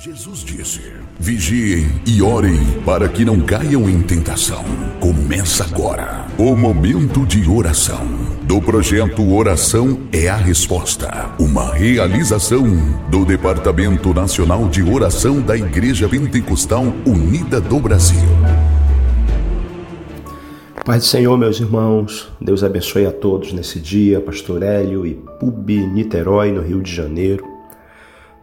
Jesus disse: Vigiem e orem para que não caiam em tentação. Começa agora o momento de oração do projeto Oração é a Resposta, uma realização do Departamento Nacional de Oração da Igreja Pentecostal Unida do Brasil. Pai do Senhor, meus irmãos, Deus abençoe a todos nesse dia, Pastor Hélio e Pubi Niterói, no Rio de Janeiro.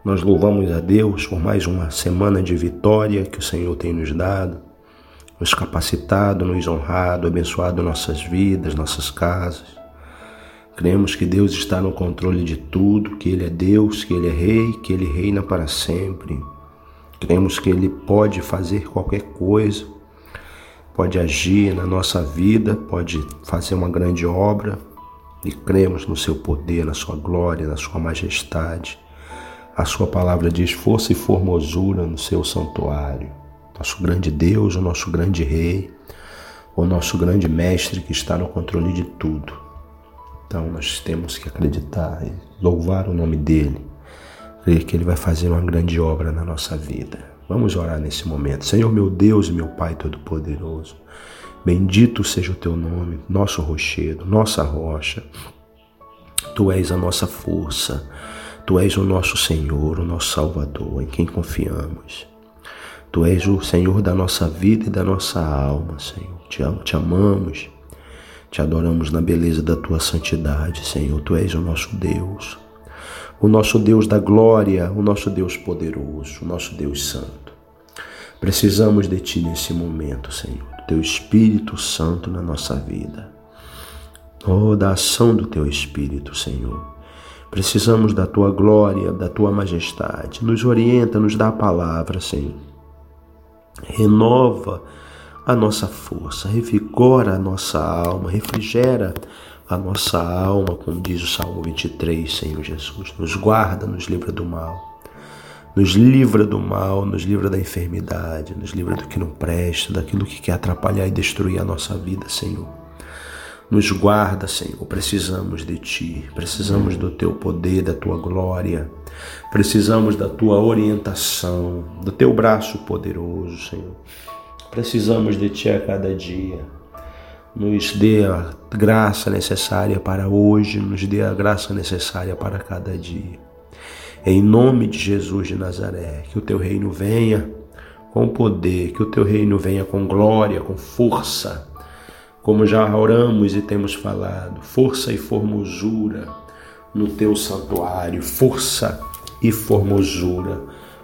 Nós louvamos a Deus por mais uma semana de vitória que o Senhor tem nos dado, nos capacitado, nos honrado, abençoado nossas vidas, nossas casas. Cremos que Deus está no controle de tudo, que Ele é Deus, que Ele é Rei, que Ele reina para sempre. Cremos que Ele pode fazer qualquer coisa, pode agir na nossa vida, pode fazer uma grande obra e cremos no Seu poder, na Sua glória, na Sua majestade. A sua palavra diz força e formosura no seu santuário. Nosso grande Deus, o nosso grande Rei, o nosso grande Mestre que está no controle de tudo. Então nós temos que acreditar e louvar o nome dele, crer que ele vai fazer uma grande obra na nossa vida. Vamos orar nesse momento. Senhor meu Deus e meu Pai Todo-Poderoso, bendito seja o teu nome, nosso rochedo, nossa rocha. Tu és a nossa força. Tu és o nosso Senhor, o nosso Salvador, em quem confiamos. Tu és o Senhor da nossa vida e da nossa alma, Senhor. Te, te amamos, te adoramos na beleza da tua santidade, Senhor. Tu és o nosso Deus, o nosso Deus da glória, o nosso Deus poderoso, o nosso Deus santo. Precisamos de ti nesse momento, Senhor, do teu Espírito Santo na nossa vida. Oh, da ação do teu Espírito, Senhor Precisamos da tua glória, da tua majestade. Nos orienta, nos dá a palavra, Senhor. Renova a nossa força, revigora a nossa alma, refrigera a nossa alma, como diz o Salmo 23, Senhor Jesus. Nos guarda, nos livra do mal. Nos livra do mal, nos livra da enfermidade, nos livra do que não presta, daquilo que quer atrapalhar e destruir a nossa vida, Senhor. Nos guarda, Senhor. Precisamos de Ti, precisamos do Teu poder, da Tua glória, precisamos da Tua orientação, do Teu braço poderoso, Senhor. Precisamos de Ti a cada dia. Nos dê a graça necessária para hoje, nos dê a graça necessária para cada dia. Em nome de Jesus de Nazaré, que o Teu reino venha com poder, que o Teu reino venha com glória, com força como já oramos e temos falado, força e formosura no teu santuário, força e formosura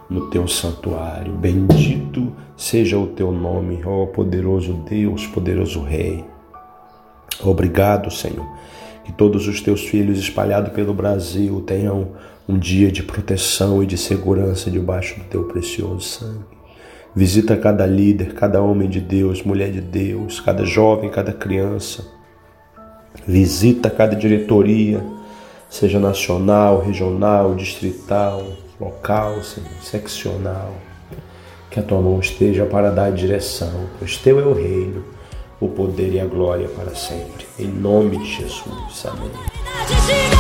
no teu santuário. Bendito seja o teu nome, ó poderoso Deus, poderoso Rei. Obrigado, Senhor, que todos os teus filhos espalhados pelo Brasil tenham um dia de proteção e de segurança debaixo do teu precioso sangue. Visita cada líder, cada homem de Deus, mulher de Deus, cada jovem, cada criança. Visita cada diretoria, seja nacional, regional, distrital, local, seccional. Que a tua mão esteja para dar direção, pois teu é o reino, o poder e a glória para sempre. Em nome de Jesus. Amém.